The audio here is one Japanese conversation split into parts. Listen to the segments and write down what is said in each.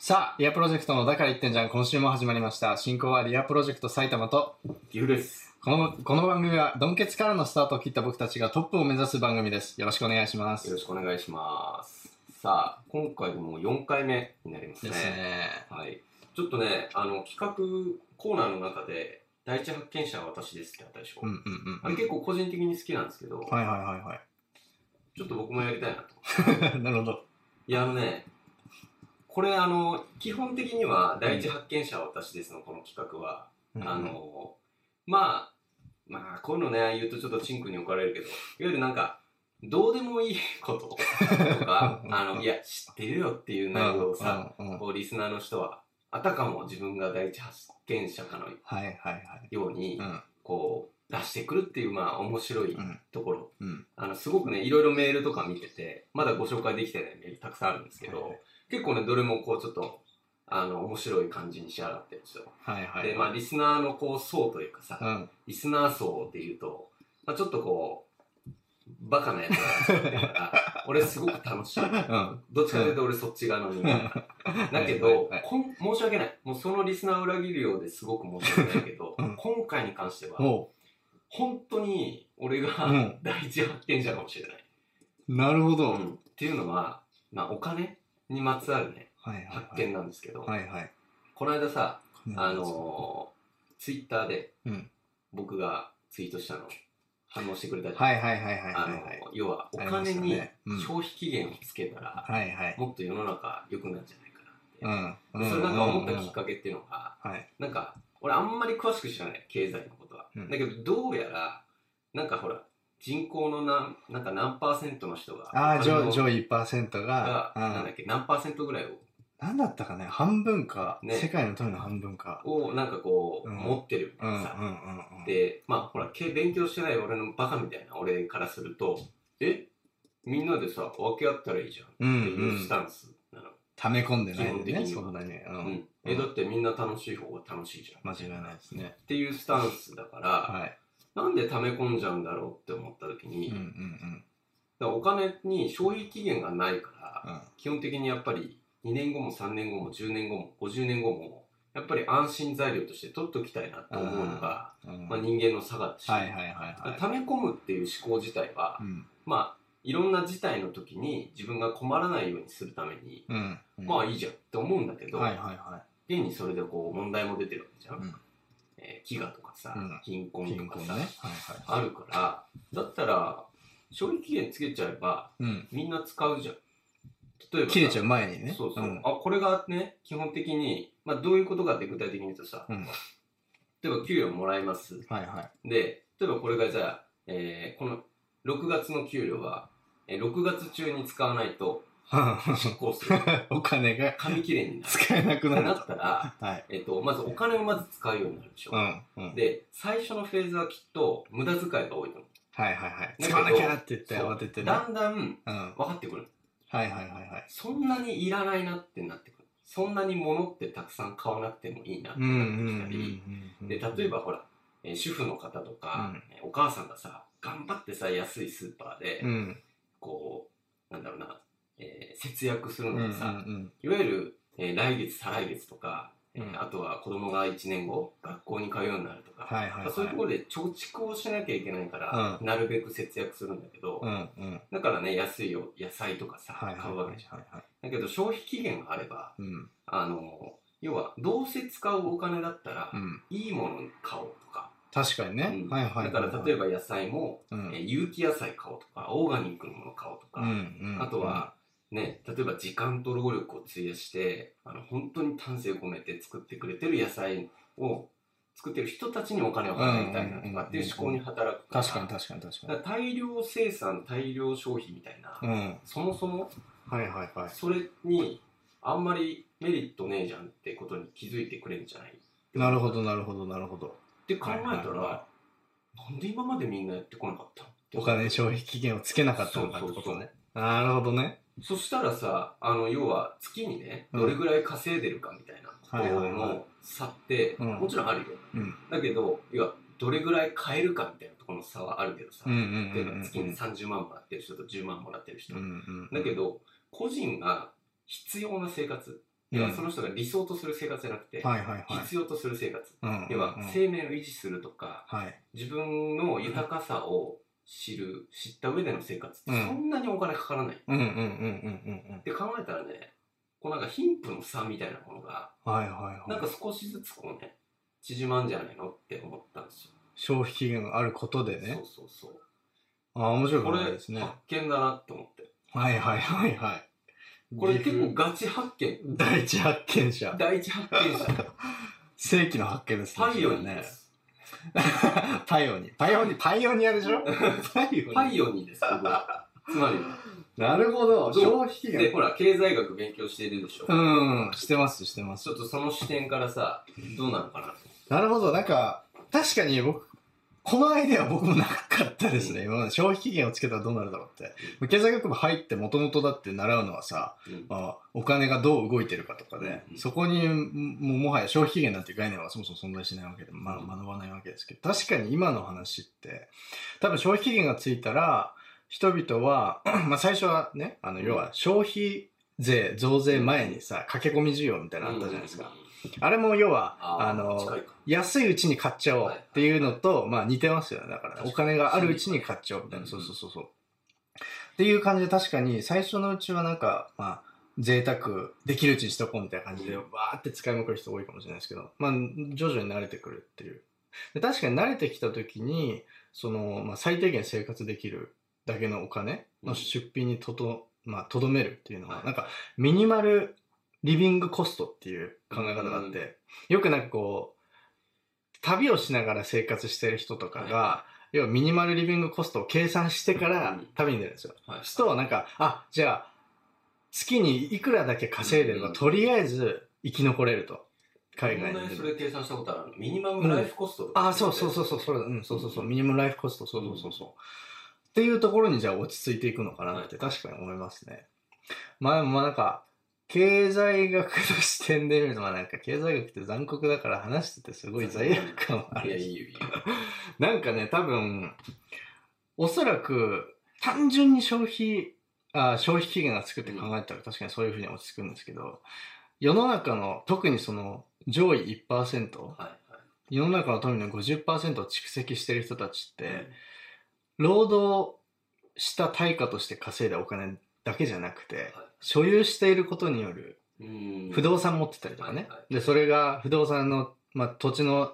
さあ、リアプロジェクトのだから言ってんじゃん、今週も始まりました。進行はリアプロジェクト埼玉と、岐阜です。この、この番組は、ドンケツからのスタートを切った僕たちがトップを目指す番組です。よろしくお願いしまよす。ろしくお願いします。さあ、今回でもう4回目になりますでね。すね。はい。ちょっとね、あの、企画コーナーの中で、第一発見者は私ですってあったでしょ。うんうんうん。あれ結構個人的に好きなんですけど、はいはいはいはい。ちょっと僕もやりたいなと。なるほど。いや、あのね、これあの、基本的には第一発見者は私ですのこの企画は、うんあ、の、まあ、まあ、こういうのね、言うとちょっとチンクに置かれるけど、いわゆるなんか、どうでもいいこととか、あの、いや、知ってるよっていう内容をさ、うんうんうんこう、リスナーの人は、あたかも自分が第一発見者かのはいはいはい。ようにう、んこう、出してくるっていう、まあ、面白いうんところ。うん。あの、すごくね、いろいろメールとか見てて、まだご紹介できてないメールたくさんあるんですけど、はい結構ね、どれもこう、ちょっと、あの、面白い感じに仕上がってるんですよ。はいはい。で、まあ、リスナーのこう、層というかさ、うん。リスナー層で言うと、まあ、ちょっとこう、バカなやつが集まってるから、俺すごく楽しい。うん。どっちかというと俺そっち側の人間。だけど、はいはい申し訳ない。もうそのリスナーを裏切るようですごく申し訳ないけど、うん今回に関しては、お本当に俺がうん第一発見者かもしれない。うなるほど。うんっていうのは、まあ、お金にまつわるね、はいはいはい。発見なんですけど、はいはい。この間さ、あのー、ツイッターでうん。僕がツイートしたの反応してくれたじゃん。はいはいはいはいあはいはい。の、要はお金に消費期限をつけたら、はいはい。もっと世の中良くなるんじゃないかなって。うん。でそれなんか思ったきっけ。かけっていうのが、はい。なんか、俺あんまり詳しく知らない、経済のことは。うんだけど、どうやら、なんかほら、人口のなん、なんか何パーセントの人が、ああ、上上位1%がが、、なんだっけ、何パーセントぐらいを、なんだったかね、半分か、ね世界の富の半分か。をなんかこう、うん持ってるみたうんうんいなさ。うんうん。、で、まあほら、け勉強してない俺のバカみたいな俺からすると、え？みんなでさ、分け合ったらいいじゃんってうんいうスタンスなの。溜め込んでないんでね、基本的にはそんなに。ううんん。え、だってみんな楽しい方が楽しいじゃん。間違いないですね。っていうスタンスだから、はい。なんで溜め込んじゃうんだろうって思った時に、うんうだかんらお金に消費期限がないから、うん。基本的にやっぱり2年後も3年後も10年後も50年後も、やっぱり安心材料として取っときたいなって思うのが、うん。まあ、人間の差がだし、はいはいはいはい。溜め込むっていう思考自体は、うん。まあ、いろんな事態の時に自分が困らないようにするために、うん。まあいいじゃんって思うんだけど、はいはいは現にそれでこう問題も出てるわけじゃん。飢餓とかさ、うん貧困とかさ、困ね。はいはい。あるから、だったら、消費期限つけちゃえば、うん。みんな使うじゃん。例えばさ切れちゃう前にね。そうそう。んあ、これがね、基本的に、まあどういうことかって具体的に言うとさ、うん。例えば給料もらえます。はいはい。で、例えばこれがじゃあ、えーこの6月の給料は、えー6月中に使わないと執行する。お金が紙切れになる。使えなくなると。なったら、はい。えっ、と、まずお金をまず使うようになるでしょ。うん。うん。で、最初のフェーズはきっと無駄遣いが多いと思う。はいはいはい。使わなきゃって言って慌ててね。だんだんうん。分かってくる。はいはいはいはい。そんなにいらないなってなってくる。そんなに物ってたくさん買わなくてもいいなってうんうんなってきたり。うん。で、例えばほら、えー主婦の方とか、えーお母さんがさ、頑張ってさ、安いスーパーで、うん。こう、なんだろうな、えー節約するうんうんのがさ、うん。いわゆる、えー来月、再来月とか、えーうんあとは子供が1年後、学校に通うようになるとか、はいはいはい。そういうところで貯蓄をしなきゃいけないから、うんなるべく節約するんだけど、うんうん。だからね、安いよ野菜とかさ、はいはい買うわけじゃん。はいはい。だけど消費期限があれば、うん。あの、要は、どうせ使うお金だったら、うん。いいもの買おうとか、確かにねう。んはいはい。だから例えば野菜も、うん、えー有機野菜買おうとか、オーガニックのもの買おうとか、うんうん。あとは、ね、例えば時間と労力を費やして、あの、本当に丹精込めて作ってくれてる野菜を作ってる人たちにお金を払いたいなとかっていう思考に働くから。確かに確かに確かに。大量生産、大量消費みたいな、うん。そもそもはいはいはい。それにあんまりメリットねえじゃんってことに気づいてくれるんじゃない？なるほどなるほどなるほど。って考えたら、はいはいはなんで今までみんなやってこなかったお金消費期限をつけなかったのかってことね。なるほどね。そしたらさ、あの、要は月にね、うんどれぐらい稼いでるかみたいなことはいはいはいの差って、うんもちろんあるよ。うん。だけど、要は、どれぐらい買えるかみたいなところの差はあるけどさ、月に30万もらってる人と10万もらってる人。だけど、個人が必要な生活、要はその人が理想とする生活じゃなくて。必要とする生活。うん要はうん生命を維持するとか、はい。自分の豊かさを知る、知った上での生活ってうんそんなにお金かからない。っうんうんうんうんうんうん。て考えたらね、こうなんか貧富の差みたいなものが、はいはいはい。なんか少しずつこうね、縮まんじゃないのって思ったんですよ。消費期限があることでねそう。そうそう。ああ、面白いこれ、発考えですね。見だなって思って。はいはいはいはい。これ結構岐ガチ発見。阜第一発見者。第一発見者。世紀の発見ですね。パイオニーね。パイオニー。パイオニー、パイオニアでしょ？パイオニー。パイオニーです、僕はつまり。なるほど。消費期で、限。ほら、経済学勉強しているでしょ。うん、してます、してますちょ。っとその視点からさ、どうなのかな。なるほど。なんか、確かに僕、このアイデアは僕もなかったですね。今まで消費期限をつけたらどうなるだろうって。経済学部入ってもともとだって習うのはさ、うん。まあ、お金がどう動いてるかとかで、うんそこにももはや消費期限なんて概念はそもそも存在しないわけで、まあ、うん。学ばないわけですけど。確かに今の話って多分消費期限がついたら人々は まあ最初はねあの要は消費税増税前にさ駆け込み需要みたいなのあったじゃないですか、あれも要はあの安いうちに買っちゃおうっていうのと、まあ似てますよね。だから、お金があるうちに買っちゃおうみたいな。うんそうそうそうそう。っていう感じで確かに最初のうちはなんか、まあ、贅沢できるうちにしとこうみたいな感じで、うんわーって使いまくる人多いかもしれないですけど、まあ、徐々に慣れてくるっていう。で確かに慣れてきた時に、その、まあ、最低限生活できるだけのお金の出費にとど、まあ、とどめるっていうのは、はいなんか、ミニマルリビングコストっていう考え方があって、よくなんかこう、旅をしながら生活してる人とかが、は要はミニマルリビングコストを計算してからうん。旅に出るんですよ。はい。そうするとなんか、あ、じゃあ、月にいくらだけ稼いでれば、うん。とりあえず生き残れると。海外にそれ計算したことある？のミニマムライフコストとかあ、そうそうそうそう、それ、うん、そうそうそう、ミニマムライフコスト、そうそうそうそう。っていうところにじゃあ落ち着いていくのかなってはい。確かに思いますね。まあでもまあなんか、経済学の視点で見ると、まあなんか経済学って残酷だから話しててすごい罪悪感はあいや、るし。いいよ、いいよ。なんかね、多分、おそらく単純に消費、あ消費期限がつくって考えたら確かにそういうふうに落ち着くんですけど、世の中の特にその上位1%、はいはい。世の中の富の50%を蓄積してる人たちって、うん労働した対価として稼いだお金だけじゃなくて、はい所有していることによるうん。不動産持ってたりとかね、はいはでそれが不動産の、まあ、土地の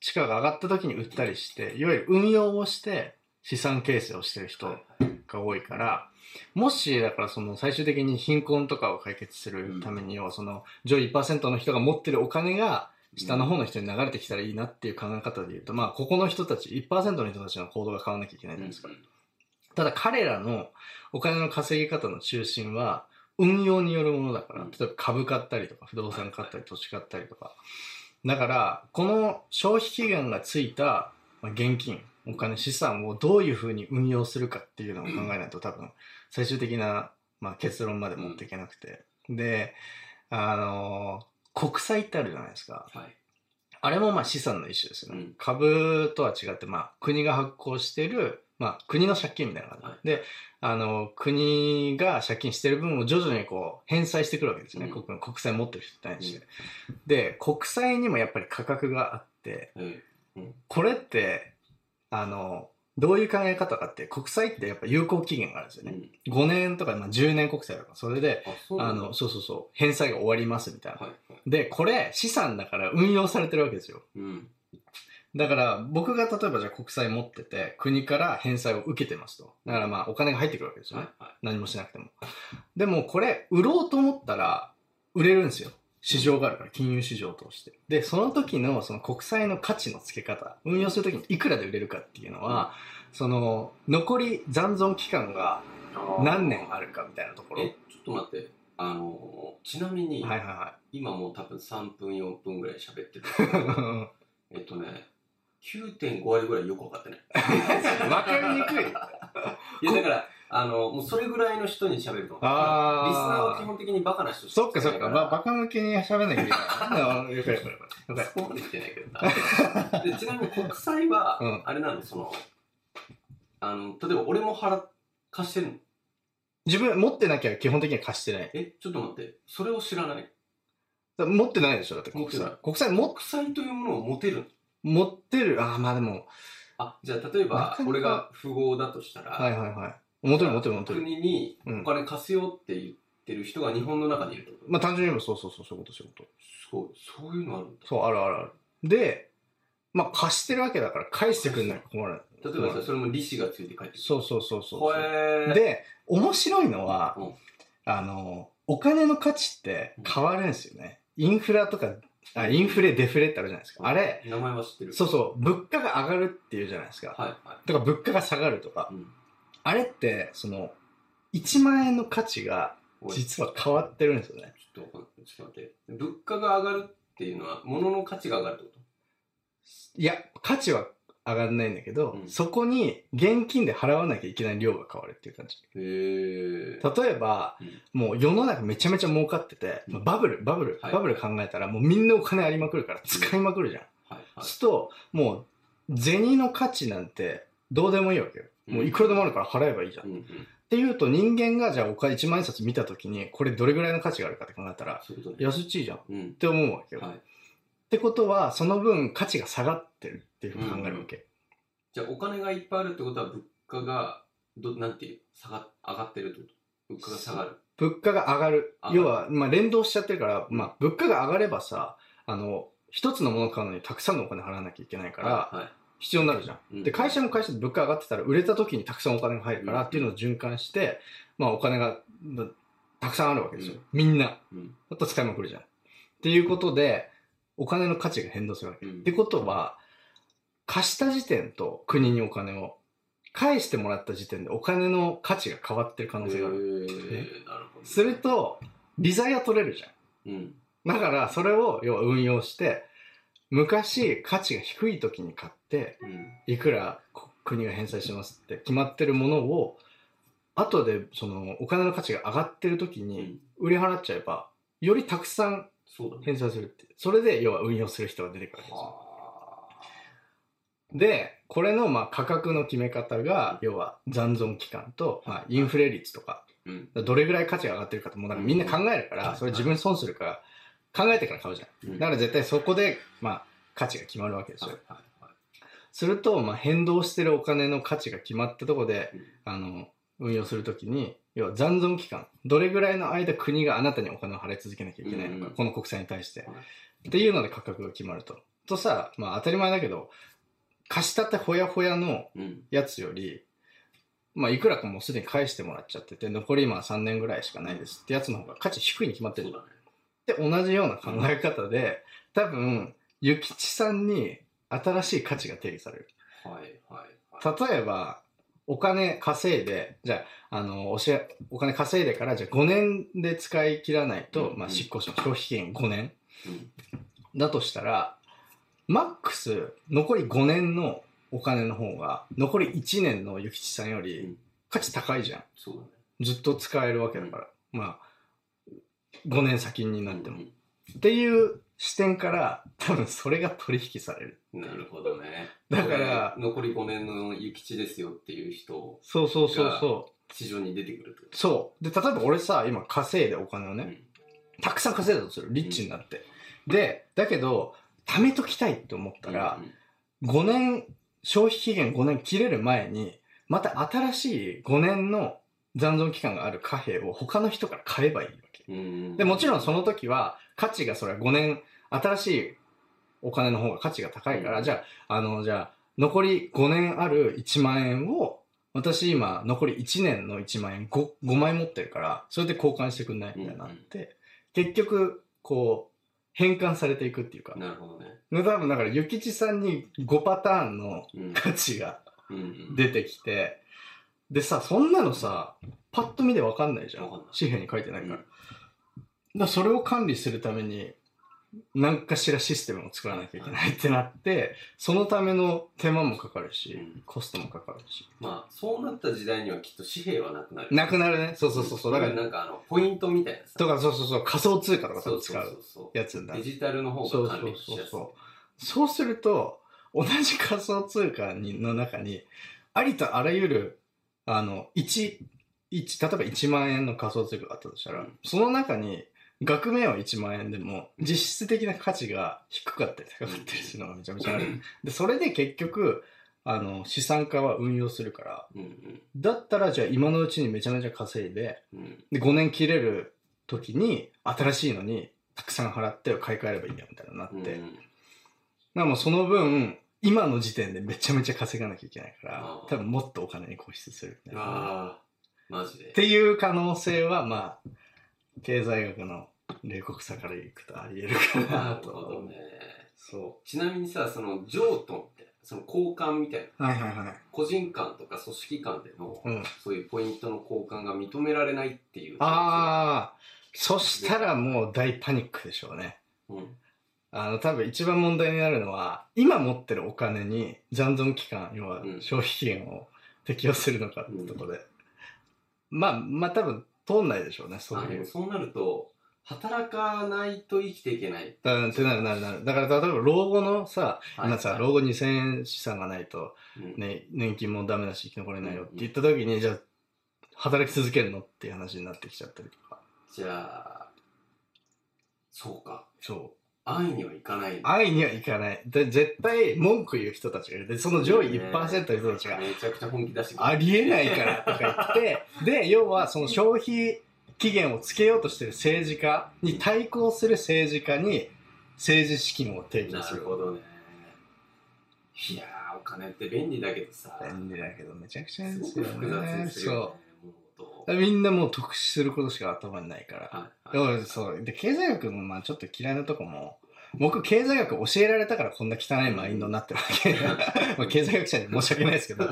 地価が上がった時に売ったりしていわゆる運用をして資産形成をしてる人はいはい。が多いからもしだからその最終的に貧困とかを解決するために要はその上位1%の人が持ってるお金が下の方の人に流れてきたらいいなっていう考え方で言うと、まあ、ここの人たち、1%の人たちの行動が変わらなきゃいけないじゃないですか。ただ、彼らのお金の稼ぎ方の中心は、運用によるものだから、うん例えば株買ったりとか、不動産買ったり、土地買ったりとか。だから、この消費期限がついたまあ現金、お金、資産をどういうふうに運用するかっていうのを考えないと多分、最終的な、まあ、結論まで持っていけなくて。で、あのー国債ってあるじゃないですか。はい。あれもまあ資産の一種ですよね。うん株とは違って、まあ国が発行している、まあ国の借金みたいな感じ。はいで、あの、国が借金してる分を徐々にこう返済してくるわけですね。うん国国債持ってる人に対して。で、国債にもやっぱり価格があって、えこれって、あの、どういう考え方かって、国債ってやっぱ有効期限があるんですよね。えうん5年とか、まあ、10年国債とか、それで、あの、そうそうそう、返済が終わりますみたいな。はいはい。で、これ資産だから運用されてるわけですよ。うん。だから僕が例えばじゃあ国債持ってて国から返済を受けてますと。だからまあお金が入ってくるわけですよね。はいはい。何もしなくても。でもこれ売ろうと思ったら売れるんですよ。市場があるから、金融市場を通して。で、その時のその国債の価値の付け方、運用する時にいくらで売れるかっていうのは、その残り残存期間が何年あるかみたいなところ。え、ちょっと待って。あのー、ちなみに、はいはいは今もう多分3分、4分ぐらい喋ってる。い。えっとね、9.5割ぐらいよく分かってない。わかりにくい。いや、だから、あの、もうそれぐらいの人に喋ると思う。あーリスナーは基本的にバカな人しそっかそっか。まあ、バカカ向けに喋んなきゃいけない。うんよかったよかった。よかった。そこまで言ってないけどな。でちなみに国債は、うんあれなの、その、あの、例えば俺も払っ、貸してるの？自分持ってなきゃ基本的には貸してない。え、ちょっと待って、それを知らない？だ持ってないでしょだって国持ってない債。国債も国債というものを持てる持ってる。ああ、まあでも、あ、じゃあ例えばなかなか俺が富豪だとしたら、はいはいはい。持てる持てる持てる。国にうんお金貸すよって言ってる人が日本の中にいるってこと、まあ単純に言えばそうそうそう、そういうことそういうこと。そう、そういうのあるんだ。そう、あるあるある。で、まあ貸してるわけだから返してくんないと困る。例えばさ、それも利子がついて帰ってくる。そうそうそうそう。へー、で、面白いのは、うんあの、お金の価値って変わるんですよね。インフラとか、あインフレ、デフレってあるじゃないですか。あれ、名前は知ってる。そうそう、物価が上がるっていうじゃないですか。はいはとか物価が下がるとか。い。うん。あれって、その、1万円の価値が実は変わってるんですよね。ちょっとわかんない、ちょっと待って。物価が上がるっていうのは、物の価値が上がるってこいや、価値は上がらないんだけど、うんそこに現金で払わなきゃいけない量が変わるっていう感じ。とへー。例えば、うんもう世の中めちゃめちゃ儲かってて、うんバブル、バブル、はいバブル考えたらもうみんなお金ありまくるから使いまくるじゃん。はいはい。すると、もう、銭の価値なんてどうでもいいわけよ。もういくらでもあるから払えばいいじゃん。っうんうん。ていうと人間がじゃあお金1万円札見た時にこれどれぐらいの価値があるかって考えたらそういうことね。安っちいじゃんっうん。て思うわけよ。はい。ってことはその分価値が下がってるっていう考えるわけ。じゃあお金がいっぱいあるってことは物価がどなんていう下が上がってるってこと？物価が下がる物価が上がる。要は、まあ連動しちゃってるから、まあ物価が上がればさ、あの、一つのものを買うのにたくさんのお金払わなきゃいけないから、は必要になるじゃん。で、会社も会社で物価上がってたら、売れた時にたくさんお金が入るからうんっていうのを循環して、まあお金がまたくさんあるわけですよ。うんみんな。うんだと使いまくるじゃん。っていうことで、お金の価値が変動するわけ。うんってことは、貸した時点と国にお金を、返してもらった時点でお金の価値が変わってる可能性がある。へーなるほどすると、利ザヤ取れるじゃん。うんだから、それを要は運用して、昔価値が低い時に買って、うんいくらこ国が返済しますって決まってるものを、後でそのお金の価値が上がってる時にうん売り払っちゃえば、よりたくさん返済するって。それで要は運用する人が出てくるわけですよ。はで、これのまあ価格の決め方が、要は残存期間と、まあ、インフレ率とか、あうん。どれぐらい価値が上がってるかってもうなんかみんな考えるかうんら、それ自分に損するから考えてから買うじゃん。うん。だから絶対そこで、まあ、価値が決まるわけですよ。はい。はい。はい。すると、まあ、変動してるお金の価値が決まったところで、うん。あの、運用するときに、要は残存期間、どれぐらいの間国があなたにお金を払い続けなきゃいけないのか、この国債に対して。はい。っていうので価格が決まると。とさ、まあ当たり前だけど、貸したてほやほやのうん。やつより、まあいくらかもうすでに返してもらっちゃってて、残り今3年ぐらいしかないですってやつの方が価値低いに決まってる。じゃん。で、同じような考え方で、多分、諭吉さんに新しい価値が定義される。はいはいはい。例えば、お金稼いで、じゃあ、あの、おしゃお金稼いでから、じゃあ5年で使い切らないと、うんまあ、執行しの消費期限5年うん。だとしたら、マックス残り5年のお金の方が、残り1年の諭吉さんようりん価値高いじゃん。そうだねずっと使えるわけだから。まあ、5年先になっても。うんっていう視点から、多分それが取引される。うんなるほどねだから残り5年の諭吉ですよっていう人そうそうそうそう。市場に出てくるってそう。で、例えば俺さ、今稼いでお金をね、たくさん稼いだとする。リッチになって。で、だけど、貯めときたいって思ったら、5年、消費期限5年切れる前に、また新しい5年の残存期間がある貨幣を他の人から買えばいいわけ。で、もちろんその時は、価値がそれは5年、新しいお金の方が価値が高いから、うん。じゃあ、あの、じゃあ、残り5年ある1万円を、私今、残り1年の1万円 5, 5枚持ってるから、それで交換してくんないみたいになって、結局、こう、変換されていくっていうか、なるほどね。多分だから、諭吉さんに5パターンのうん。価値がうんうん。出てきて、でさ、そんなのさ、パッと見でわかんないじゃん。紙幣に書いてないから。うん。だからそれを管理するために、何かしらシステムを作らなきゃいけないってなって、そのための手間もかかるしうん、コストもかかるし。まあそうなった時代にはきっと紙幣はなくなるなくなるね。そうそうそうそう。だから、なんかあのポイントみたいなさとかそうそうそう、仮想通貨とかそうそう使うそうそうやつになる。デジタルの方そうが管そうそう理しやすいそう。そうすると、同じ仮想通貨にの中に、ありとあらゆる、あの、1、1、例えば1万円の仮想通貨があったとしたら、うんその中に額面は1万円でも、実質的な価値が低かったり高かったりするのがめちゃめちゃある。で、それで結局、あの、資産家は運用するから、うんうん。だったらじゃあ今のうちにめちゃめちゃ稼いで、うん。で、5年切れる時に新しいのにたくさん払って買い替えればいいやみたいになって、うんだからもうその分、今の時点でめちゃめちゃ稼がなきゃいけないから多分もっとお金に固執するみたいな。ああマジで。っていう可能性は、まあ、経済学の冷酷さからいくとあり得るかなるなと。ほどねそちなみにさその譲渡ってその交換みたいなう。はいはいはい。個人間とか組織間での、うん。そういうポイントの交換が認められないっていうああ、そしたらもう大パニックでしょうね。うんあの、多分一番問題になるのは、今持ってるお金に残存期間、要はうん消費期限を適用するのかってところで。まあ、まあ多分通んないでしょうね、そういう。そうなると働かないと生きていけないだってなるなるなる。だから例えば老後のさ、はさ、はい老後2000円資産がないと、うんね、年金もダメだし生き残れないよって言った時に、じゃあ、働き続けるのっていう話になってきちゃったりとか。じゃあそうかそう。安易にはいかない愛にはいかない。で、絶対文句言う人たちがいる。で、その上位1%の人たちが、めちゃくちゃ本気出してくるありえないからとか言って、で、要はその消費期限をつけようとしてる政治家に対抗する政治家に政治資金を提供なする。るほどねいやーお金って便利だけどさ便利だけどめちゃくちゃすですよごく複雑ね。にするよねそう。物みんなもう得しすることしか頭にないから。事はいだはいそう。で、経済学のまあちょっと嫌いなとこも、僕経済学教えられたからこんな汚いマインドになってるわけ。まあ経済学者に申し訳ないですけど。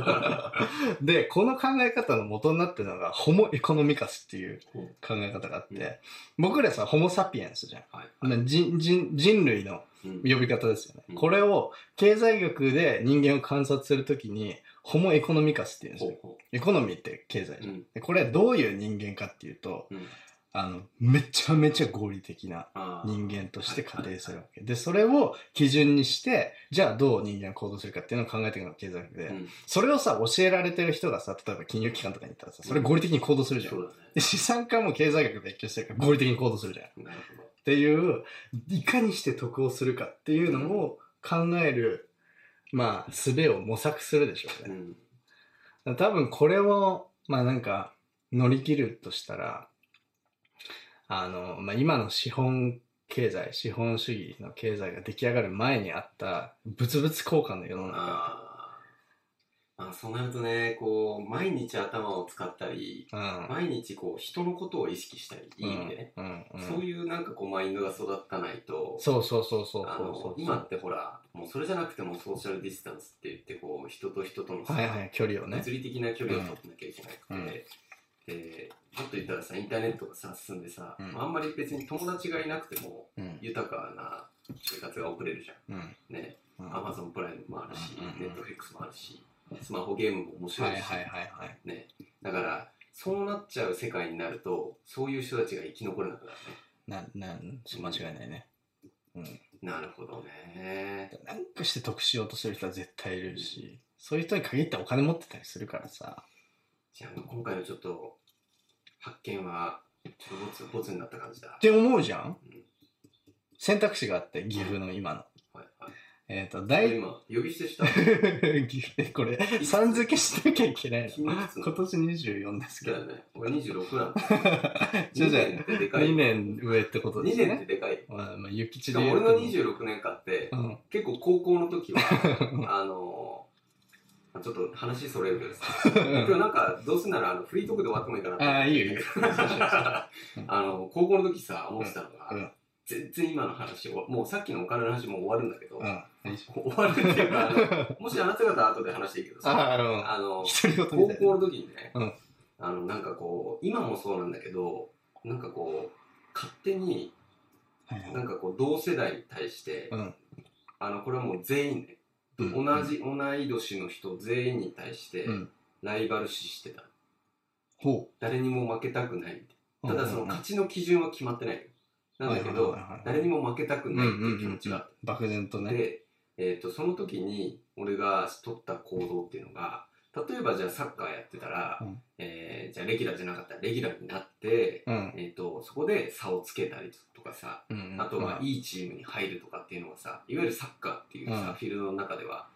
で、この考え方の元になってるのが、ホモエコノミカスっていう考え方があって、うん僕らさ、ホモサピエンスじゃん。はいまあ人人人類のうん呼び方ですよね。うんこれを経済学で人間を観察するときに、ホモエコノミカスって言うんですよ。エコノミーって経済じゃん。これはどういう人間かっていうと、うんあの、めちゃめちゃ合理的な人間として仮定するわけ。で、それを基準にして、じゃあどう人間が行動するかっていうのを考えていくのが経済学で、うんそれをさ、教えられてる人がさ、例えば金融機関とかに行ったらさ、それ合理的に行動するじゃん。そうだで資産家も経済学勉強してるから合理的に行動するじゃん。っていう、いかにして得をするかっていうのを考える、まあ、術を模索するでしょうね。うん多分これを、まあなんか、乗り切るとしたら、あの、まあ今の資本経済、資本主義の経済が出来上がる前にあった物々交換の世の中。あーまあそうなるとねこう毎日頭を使ったりうん。毎日こう人のことを意識したりいい意味でね、うん。うん。そういうなんかこうマインドが育たないとそうそうそうそうあのそうそう。今ってほらもうそれじゃなくてもソーシャルディスタンスって言ってこう人と人とのさはいはい、距離をね物。理的な距離を取ってなきゃいけなくて、うんでちょっと言ったらさインターネットがさ進んでさ、うんあんまり別に友達がいなくてもうん。豊かな生活が送れるじゃうん。んねうんアマゾンプライムもあるし、うんうんうんネットフリックスもあるしスマホゲームも面白いいはいはいはい。ね、だからそうなっちゃう世界になるとそういう人たちが生き残れなくなるねな、なん、間違いないね。うん。なるほどねなんかして得しようとする人は絶対いるし、そういう人に限ってお金持ってたりするからさ。じゃあ今回のちょっと発見はちょっとボツボツになった感じだって思うじゃん？うん選択肢があって、岐阜の今の。はいはいえっ、と、大、今呼び捨てした？岐阜これ、さん付けしなきゃいけないの。君いくつなの？今年24ですけど。だよね俺26なんだ じゃあじゃあ2年ってでかい2年上ってことです2年ってね。でかいまあ、まあ、諭吉しかも俺ので言うと。26年間ってうん。結構高校の時は あのまあちょっと話それるけどさ今日なんかどうせならあのフリートークで終わってもいいかなああ、いいよいいよ。あの高校の時さ思ってたのが、全然今の話をもうさっきのお金の話も終わるんだけど、うん。終わるっていうかもしあなた方後で話していいけどさあの高。校の時にね、うん。あのなんかこう今もそうなんだけどなんかこう勝手になんかこう同世代に対して、うん。あのこれはもう全員ね、うん同じ同い年の人全員に対してうん。ライバル視してた。ほ誰にも負けたくない。う。ただその勝ちの基準は決まってない。よなんだけど誰にも負けたくうんないってうんいう気持ちが漠然とね。で、えー、とその時に俺が取った行動っていうのが例えばじゃあサッカーやってたら、うん。えーじゃあレギュラーじゃなかったらレギュラーになって、うん。えー、とそこで差をつけたりとかさうんあとはいいチームに入るとかっていうのはさいわゆるサッカーっていうさ、うん。フィールドの中では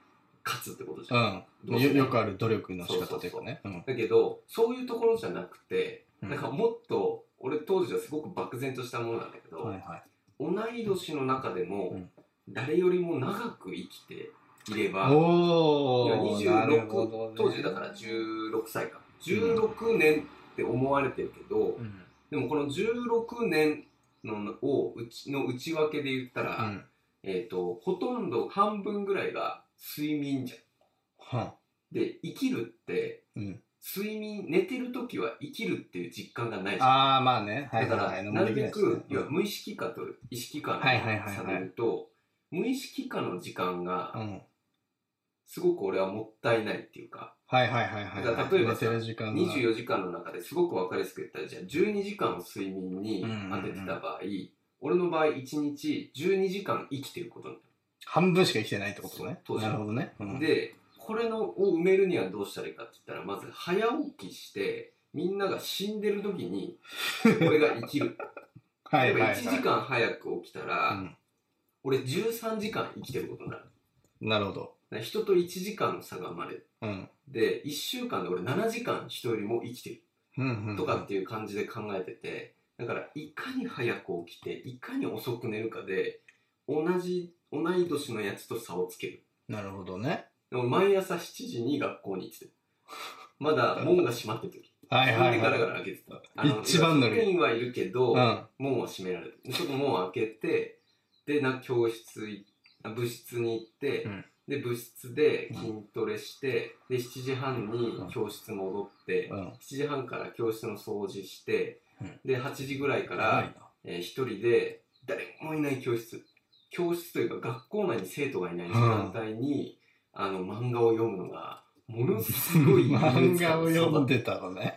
勝つってことじゃん、うん。よよくある努力の仕方というかね。うん。だけどそういうところじゃなくてうん。なんかもっと俺当時はすごく漠然としたものなんだけど、はいはい。同い年の中でもうん。誰よりも長く生きていれば、おー、いやなるほど26ね当時だから16歳か16年って思われてるけど、うん。でもこの16年のをうちの内訳で言ったら、うん。えっ、とほとんど半分ぐらいが睡眠じゃん。はで生きるってうん。睡眠寝てる時は生きるっていう実感がないじゃん。ああ、まあね。はいだから。なるべ飲く、い要は無意識化と意識化のはいはいはいはい差で言うと、無意識化の時間がですごく俺はもったいないっていうか、はいはいはいはい。だから例えばさ寝てる時間が24時間の中ですごく分かりやすく言ったら、じゃあ12時間を睡眠に当ててた場合、俺の場合1日12時間生きてることにな半分しか生きてないってことね。なるほどね。うる。ん、で、これのを埋めるにはどうしたらいいかって言ったら、まず早起きして、みんなが死んでる時に、俺が生きる。はい1はいはい。時間早く起きたら、うん俺13時間生きてることになる。なるほど。人と1時間の差が生まれる。うん。で、1週間で俺7時間人よりも生きてる。うんうん。とかっていう感じで考えてて、だからいかに早く起きて、いかに遅く寝るかで、同じ、同い年のやつと差をつける。なるほどね。でも毎朝7時に学校に行ってて。まだ 門が閉まってる時。はいはいはい。ガラ開けてた。一番乗り職員はいるけど、うん。門は閉められてる。そこ門を開けて、で、な教室部室に行って、うんで、部室で筋トレして、で、7時半に教室戻って、うん。7時半から教室の掃除して、うんで8時ぐらいから、えー一人で誰もいない教室教室というか学校内に生徒がいない時間帯に、あの漫画を読むのがものすごい 漫画を読んででたのね。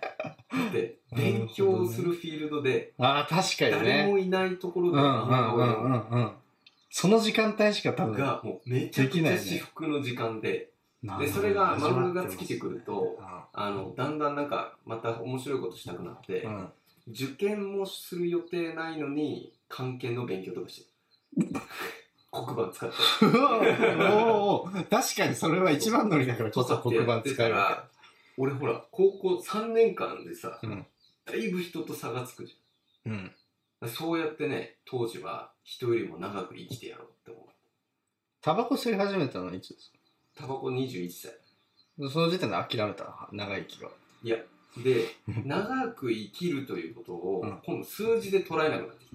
で勉強するフィールドでああ、確かに誰ね。もいないところで漫画をうん読む。その時間帯しか多分。がもうめちゃくちゃできないね至福の時間で、でそれが漫画が尽きてくるとああのだんだんなんかまた面白いことしたくなって、ーうん。受験もする予定ないのに漢検の勉強とかしてる 黒板使っておー確かにそれは一番乗りだからこそ黒板使えるわ俺ほら高校3年間でさ、け。うん。だいぶ人と差がつくじうん。ゃんそうやってね当時は人よりも長く生きてやろうって思う。タバコ吸い始めたのいつですタバコ21歳。かその時点で諦めた長生きが。いやで長く生きるということを、うん。今度数字で捉えなくなってき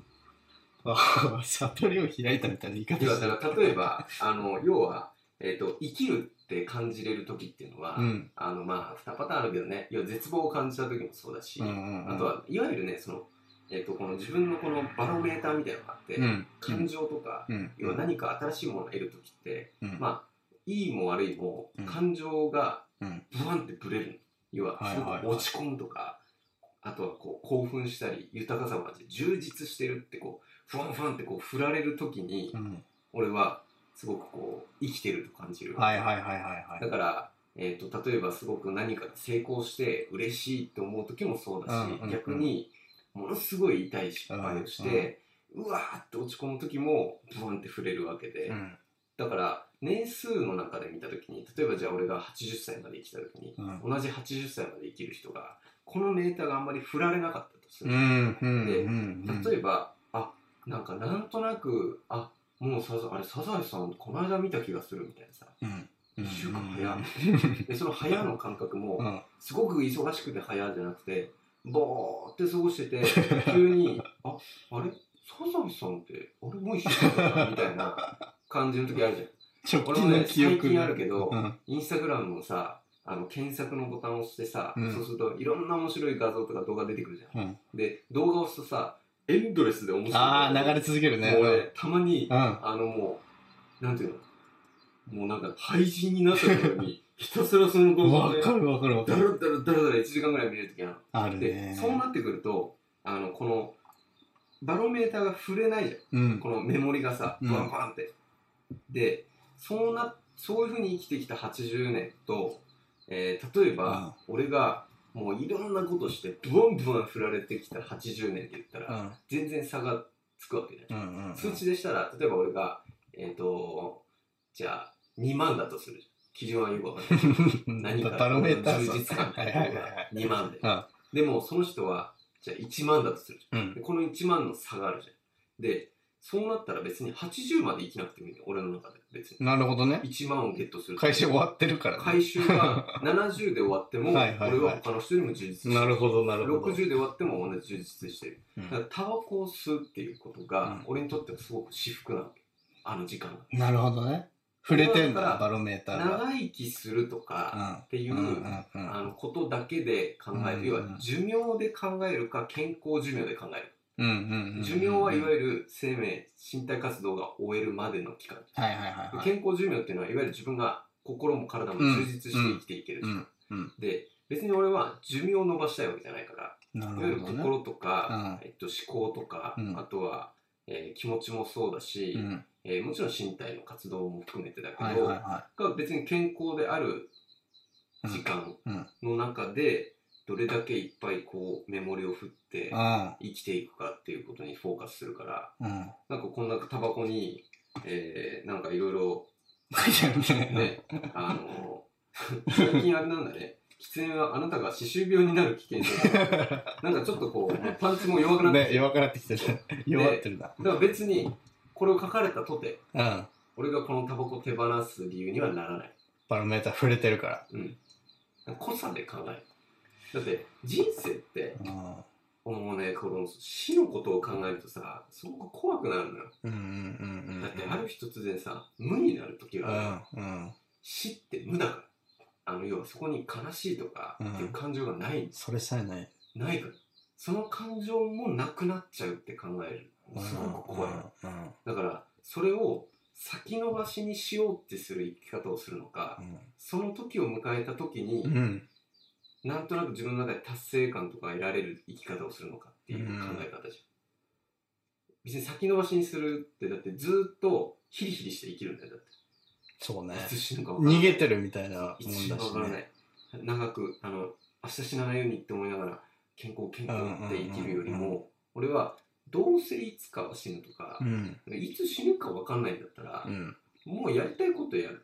ああ、悟りを開いたみたいな言い方たいやしてる。だから例えばあの要は、えー、と生きるって感じれる時っていうのは、うん。あのまあ2パターンあるけどね。要は絶望を感じた時もそうだし、うんうんうん。あとはいわゆるねその、えー、とこの自分のこのバロメーターみたいなのがあって、うん。感情とか、うん。要は何か新しいものを得る時って、うん。まあいいも悪いも、うん感情がうん。ブワンってブレるの要は落ち込むとか、あとはこう興奮したり豊かさを感じて充実してるってこうふわんふわんってこう振られる時に、うん。俺はすごくこう生きてると感じる、はいはいはいはいはい。だから、えー、と例えばすごく何かが成功して嬉しいって思う時もそうだし、逆にものすごい痛い失敗をして、うわーって落ち込む時もブワンって触れるわけで、うん。だから年数の中で見た時に例えばじゃあ俺が80歳まで生きた時に、うん。同じ80歳まで生きる人がこのメーターがあんまり振られなかったとする、うん。うん。でうん。例えばあなんかなんとなくあもうサザあれサザエさんこの間見た気がするみたいなさうん。一週間早でその早の感覚もうん。すごく忙しくて早じゃなくてボーって過ごしてて 急にああれ？サザエさんってあれ？もう一週間だみたいな感じの時あるじゃん。俺もね最近あるけどうん。インスタグラムのさあの検索のボタンを押してさ、うん。そうするといろんな面白い画像とか動画出てくるじゃん、うん。で動画を押すとさエンドレスで面白い。ああ、流れ続けるね。もうねたまに、うん。あのもうなんていうの？もうなんか廃人になったようにひたすらその動画でわかるわかるわかだらる。だらだらだら1時間ぐらい見れる時あるあるでね。そうなってくるとあのこのバロメーターが触れないじゃんうん。このメモリがさ、うんバンバンって。で、そうな、そういうふうに生きてきた80年と、えー例えば、俺がもういろんなことしてブワンブワン振られてきた80年で言ったら、うん全然差がつくわけじゃんうんうん数値でしたら例えば俺がえっ、とじゃあ2万だとするじゃん基準はよくわかんない。何かバロメーター充実感っいいうのがはいはいはい。2万で。うん。でもその人はじゃあ1万だとするじゃん。うん。でこの1万の差があるじゃん。でそうなったら別に80まで生きなくてもいいの。俺の中で別に。なるほどね。1万をゲットする。回収終わってるからね。回収が 70で終わってもはいはいはい。俺は他の人よりも充実してる。なるほどなるほど。60で終わっても同じ充実してる。うん。だからタバコを吸うっていうことが、うん。俺にとってはすごく至福なわけあの時間がなるほどね触れてんだバロメーターが。長生きするとかっていう、うんうんうんうん。あのことだけで考える、うん要は寿命で考えるか健康寿命で考える、うんうんうん。寿命はいわゆる生命身体活動が終えるまでの期間、健康寿命っていうのはいわゆる自分が心も体も充実して生きていける時間、うんうん。で別に俺は寿命を伸ばしたいわけじゃないからないわゆる心とか、えっと、思考とか、うん。あとは、えー気持ちもそうだし、うんえーもちろん身体の活動も含めてだけど、はいはいはが別に健康であるい時間うんの中でどれだけいっぱいこうメモリを振ってうん。生きていくかっていうことにフォーカスするからうん。なんかこんなタバコに、えーなんかいろいろね。ねあの最近あれなんだね。喫煙はあなたが歯周病になる危険性が なんかちょっとこうパンチも弱くなってきてね弱くなってきてる。弱ってるな。だから別にこれを書かれたとてうん俺がこのタバコを手放す理由にはならない。バロメーター触れてるからうん。濃さで考える。だって人生って、うんもうね、この死のことを考えるとさ、すごく怖くなるのよ。うんうんうんうんだってある日突然さ、無になる時がある。うんうん死って無だから。あの、要はそこに悲しいとかっていう感情がない。それさえないないから。その感情もなくなっちゃうって考える。すごく怖い。だから、それを先延ばしにしようってする生き方をするのか、その時を迎えた時に、なんとなく自分の中で達成感とか得られる生き方をするのかっていう考え方じゃん。別に先延ばしにするってだってずっとヒリヒリして生きるんだよだって。そうねいつ死ぬか分からない。逃げてるみたいなもんいつ死ぬだしか分からなねい。長く、あの、明日死なないようにって思いながら、健康健康って生きるよりも、俺はどうせいつかは死ぬとかう、ん。いつ死ぬか分かんないんだったらう、ん。もうやりたいことやる。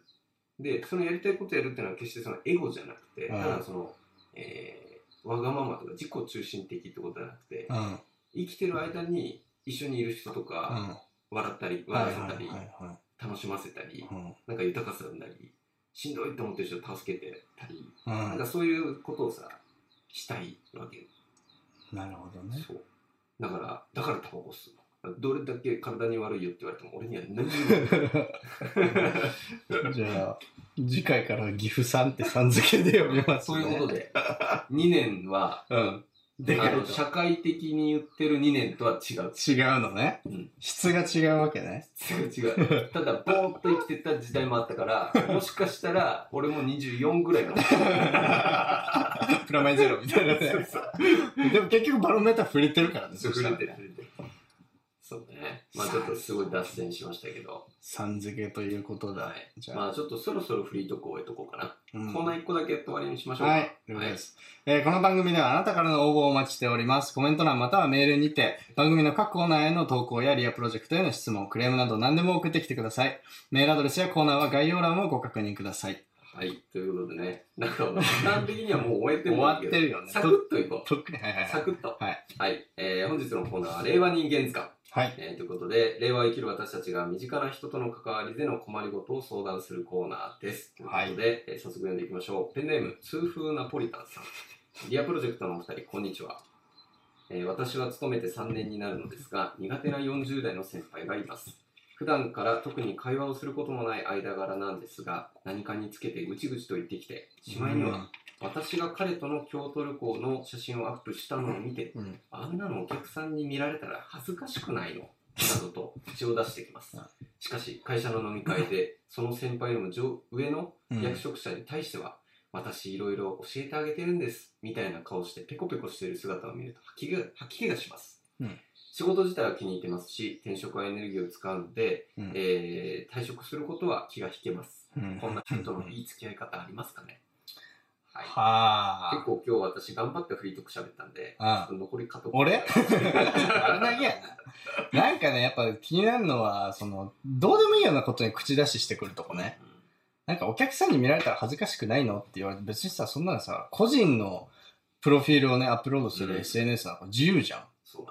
で、そのやりたいことやるっていうのは決してそのエゴじゃなくて、うんただその、えーわがままとか自己中心的ってことじゃなくて、うん。生きてる間に一緒にいる人とうか、ん。笑ったり、はいはい笑わせたり、はいは楽しませたりい、うん。なんか豊かさ生んだり、しんどいって思ってる人を助けてたり、うん。なんかそういうことをさ、したいわけ。よ。なるほどね。そう。だから、だからタバコ吸う。どれだけ体に悪いよって言われても俺には何にも。じゃあ次回から岐阜さんってさん付けで読みますそうねいうことで、2年は、うんでかあのいと社会的に言ってる2年とは違う。違うのね、うん質が違うわけね違う違う。ただ、ぼーっと生きてた時代もあったから、もしかしたら、俺も24ぐらいかもしれない。プラマイゼロみたいなねでも結局バロメーター触れてるからね触れてる、る触れてる。そうね。まあちょっとすごい脱線しましたけど。さん付けということで、はい。じゃあ、まあちょっとそろそろフリートークを終えとこうかな。うんコーナー1個だけ終わりにしましょうか。はい、了解です、えーこの番組ではあなたからの応募をお待ちしております。コメント欄またはメールにて、番組の各コーナーへの投稿やリアプロジェクトへの質問、クレームなど何でも送ってきてください。メールアドレスやコーナーは概要欄をご確認ください。はい。ということでね、なんか、時間的にはもう終えても終わってるよねサクッといこう。はいはい。サクッと。はい。はい。えー、本日のコーナーは、令和人間図鑑。はい。えーということで、令和を生きる私たちが身近な人との関わりでの困りごとを相談するコーナーです。ということで、えー早速読んでいきましょう。ペンネーム、痛風ナポリタンさん。リアプロジェクトのお二人、こんにちは。えー私は勤めて3年になるのですが、苦手な40代の先輩がいます。普段から特に会話をすることもない間柄なんですが、何かにつけてぐちぐちと言ってきて、しまいには、私が彼との京都旅行の写真をアップしたのを見て、うん、うん。あんなのお客さんに見られたら恥ずかしくないのなどと口を出してきますうん。しかし、会社の飲み会で、その先輩よりも上上のうん役職者に対しては、私いろいろ教えてあげてるんです、みたいな顔してペコペコしている姿を見ると吐き気が吐き気がします。うん仕事自体は気に入ってますし、転職はエネルギーを使うので、うんえー退職することは気が引けます。うんこんな人とのいい付き合い方ありますかねはい。は結構今日私頑張ってフリートーク喋ったんで、うんちょっと残りカト俺？あれだけやな。なんかね、やっぱ気になるのは、その、どうでもいいようなことに口出ししてくるとこね。うんなんかお客さんに見られたら恥ずかしくないのって言われて、別にさ、そんなのさ、個人のプロフィールをね、アップロードするうん SNS なんか自由じゃん。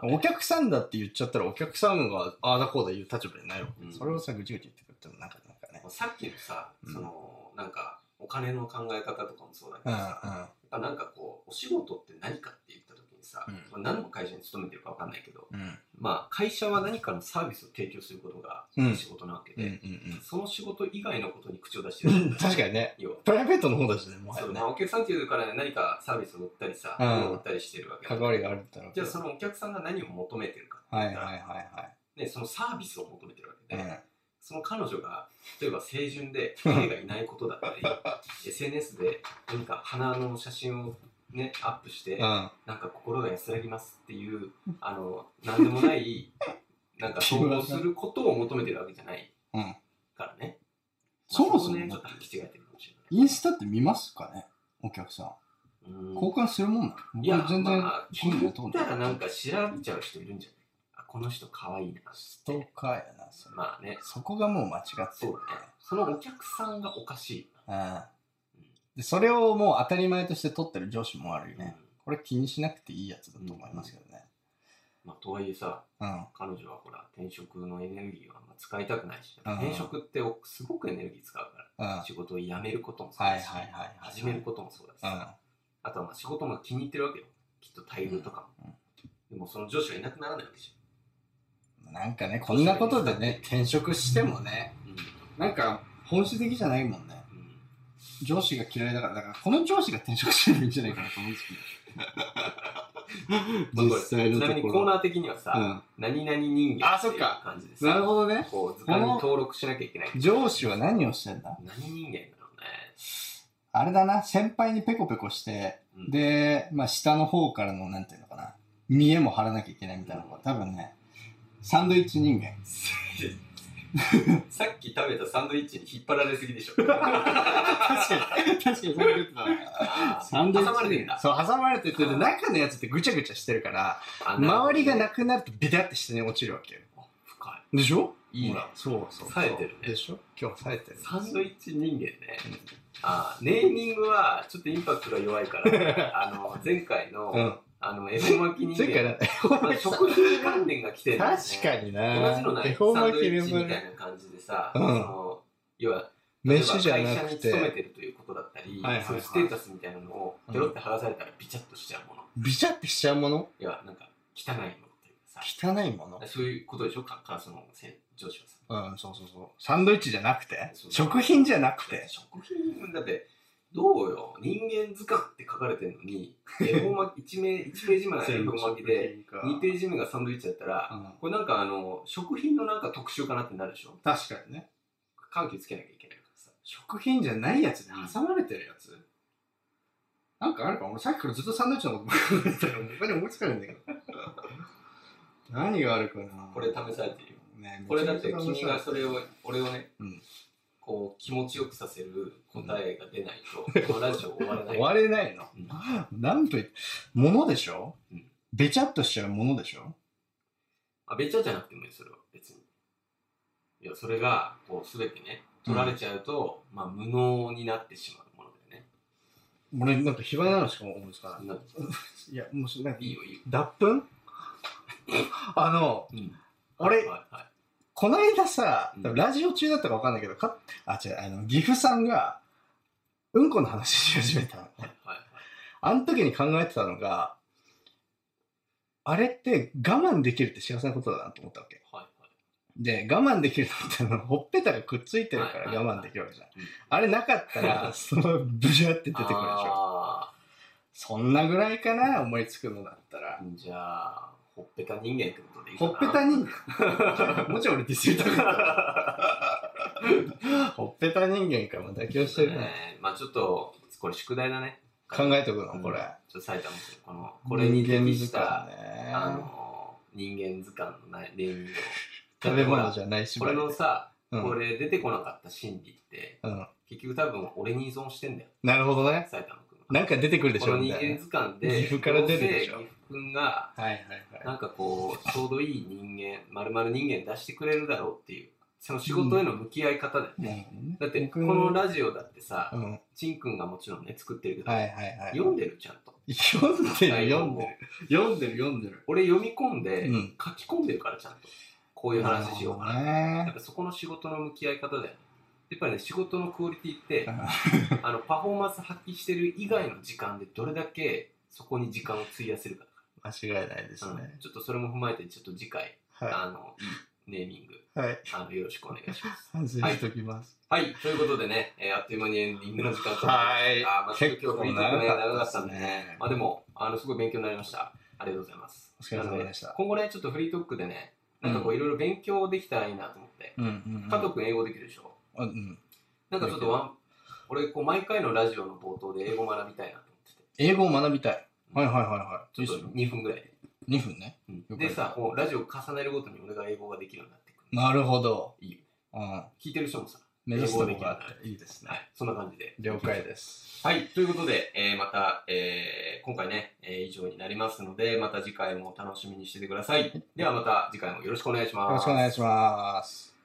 ね。お客さんだって言っちゃったら、お客さんがああだこうだ言う立場じゃないわけ、うんそれをさ、ぐちぐち言ってくるってもなんか、なんかね。さっきのさ、うんその、なんか、お金の考え方とかもそうだけうんどさ、やっぱなんかこう、お仕事って何かって言った時にさ、うんまあ何の会社に勤めてるかわかんないけど、うん。うん。まあ、会社は何かのサービスを提供することがうん仕事なわけうんで、うんその仕事以外のことに口を出してうるん。確かにね。要はプライベートの方だしね、もうま。あ、お客さんっていうから何かサービスを売ったりさ、売ったりしてるわけだ関わりがあるってなるじゃあそのお客さんが何を求めてるかってはいはい言ったら、はいはい。ね、そのサービスを求めてるわけで、うんその彼女が例えば清純で彼がいないことだったり SNS で何か花の写真をねアップして、うん。なんか心が安らぎますっていうあのなんでもないなんか投稿することを求めてるわけじゃないうん。からね、そもそもまあこねちょっと履き違えてるかもしれない。インスタって見ますかね？お客さん。うん。交換するもんなの？いや、僕全然、まあ、気に入ったらなんか調べちゃう人いるんじゃない？あこの人可愛いなストーカーやな、それ。まあねそこがもう間違ってるそうだねそのお客さんがおかしいうん。で、それをもう当たり前として取ってる上司もあるよな、ね。これ気にしなくていいやつだと思いますけどね。まあ、とはいえさうん。彼女はほら転職のエネルギーをあんま使いたくないし、うん転職っておすごくエネルギー使うから、うん。仕事を辞めることもそうはいだし。始めることもそうだしさ、あとはまあ仕事も気に入ってるわけよきっと待遇とかも、でもその上司がいなくならないわけじうん。なんかね、こんなことでね、転職してもね、なんか本質的じゃないもんね。うん。上司が嫌いだから、だからこの上司が転職してもいいんじゃないかなと思うんですまあけど。実際のちなところ。みにコーナー的にはさ、うん。何々人間っていうあそっか。感じでさなるほどね。こう図鑑に登録しなきゃいけない。上司は何をしてんだ？何人間だろうね。あれだな、先輩にペコペコして、うん。で、まあ下の方からの、なんていうのかな、見栄も張らなきゃいけないみたいなのが、多分ね、サンドイッチ人間。さっき食べたサンドイッチに引っ張られすぎでしょ。確かに、確かに。そういうことだ。あー。サンドイッチ挟まれてんだ。そう、挟まれてて、で中のやつってぐちゃぐちゃしてるから、周りがなくなるとビタって下に落ちるわけよ。深でしょ？いいねほら。そうそう。冴えてるね。でしょ？今日冴えてる。いサンドイッチ人間ね、あーネーミングはちょっとインパクトが弱いから あの前回の、うん。あの恵方巻き人前回間な、食品関連が来てるね。確かにな。同じのない恵方サンド巻きみたいな感じでさ、うん。その要は飯じゃなく会社に勤めて、てるということだったり、はいはいはい。そういうステータスみたいなのをペロって剥がされたらビチャッとしちゃうもの、ビチャってしちゃうもの？いやなんか汚いものっていうかさ。汚いもの？そういうことでしょ？かかそのせ上司はさ。うん、そうそうそう。サンドイッチじゃなくて？食品じゃなくて？食品だってどうよ？人間図鑑って書かれてるのに 恵方巻き 1, 名1ページ目が恵方巻きで2ページ目がサンドイッチだったら、うん。これなんかあの食品のなんか特集かなってなるでしょ？確かにね。緩急つけなきゃいけないからさ。食品じゃないやつで挟まれてるやつ。なんかあるか？俺さっきからずっとサンドイッチのこと考えてる他に思いつかないんだけど。何があるかな？これ試されてるよ。ねこれだって君がそれを俺をね、うんこう気持ちよくさせる答えが出ないと、このラジオ終わらない。終われないの？うん。なんとものでしょ？うん。べちゃっとしちゃうものでしょ？あべちゃじゃなくてもいいそれは別に。いやそれがこう全てね取られちゃうと、まあ無能になってしまうものだよね。俺なんか暇なのしか思いつかない。な いや、もうなんかいいよいいよ、脱粉？あの、うん、俺はいはいはいこの間さ、ラジオ中だったかわかんないけど、かあ、違う、あの、岐阜さんが、うんこの話し始めたのね。はいはいあの時に考えてたのが、あれって我慢できるって幸せなことだなと思ったわけ。はいはいで、我慢できるのってあの、ほっぺたがくっついてるから我慢できるわけじゃん。うんあれなかったら、そのブジャって出てくるでしょ。あそんなぐらいかな、思いつくのだったら。ーじゃあほっぺた人間ってことでいいかほなっぺた人間？もちろん俺ディスりたくない。ほっぺた人間 か も妥協してるね。ねまあちょっとこれ宿題だね。考えとくの、これ。ちょっと埼玉県このこれに適した、ね。あの人間図鑑のないネーミングを。食べ物じゃないしこれのさ、うん。これ出てこなかった心理ってうん。結局多分俺に依存してんだよ。なるほどね。埼玉君は。なんか出てくるでしこの人ょ？みたいな。間図鑑で、岐阜から出るでしょ？どうせ岐阜君が、はいはいなんかこう、ちょうどいい人間、まるまる人間出してくれるだろうっていう、その仕事への向き合い方だよね。だって、このラジオだってさう、ん、はいちんくんがもちろんね、作ってるけど、はいはい読んでるちゃんと。読んでる読んでる。読んでる読んでる。俺読み込んで、うん。書き込んでるからちゃんと。こういう話しようかな。やっねぱそこの仕事の向き合い方だよね。やっぱりね、仕事のクオリティって、間あの、パフォーマンス発揮してる以外の時間でどれだけそこに時間を費やせるか違いないですね。うん、ちょっとそれも踏まえて、ちょっと次回、はあの、いいネーミング、いはい。あの、よろしくお願いします。反省しときます。はい、ということでね、えーあっという間にエンディングの時間とはい。あーまあ、今日フリートークね、長かったんでね。ね。まあでも、あの、すごい勉強になりました。ありがとうございます。お疲れ様でした。今後ね、ちょっとフリートークでね、なんかこう、いろいろ勉強できたらいいなと思って。うんうんうん。加藤君英語できるでしょ？あうん。なんかちょっとワン、俺、こう、毎回のラジオの冒頭で英語学びたいなと思ってて。英語を学びたいはいはいはいはいちょっと2分ぐらいで。2分ねでさ、こうラジオ重ねるごとに俺が英語ができるようになってくる。なるほどいいよ。うん聞いてる人もさ、目指すとこがあっていいですねはい、そんな感じで。了解ですはい、ということで、えーまた、えー今回ね、えー以上になりますので、また次回も楽しみにしててください。ではまた次回もよろしくお願いします。よろしくお願いします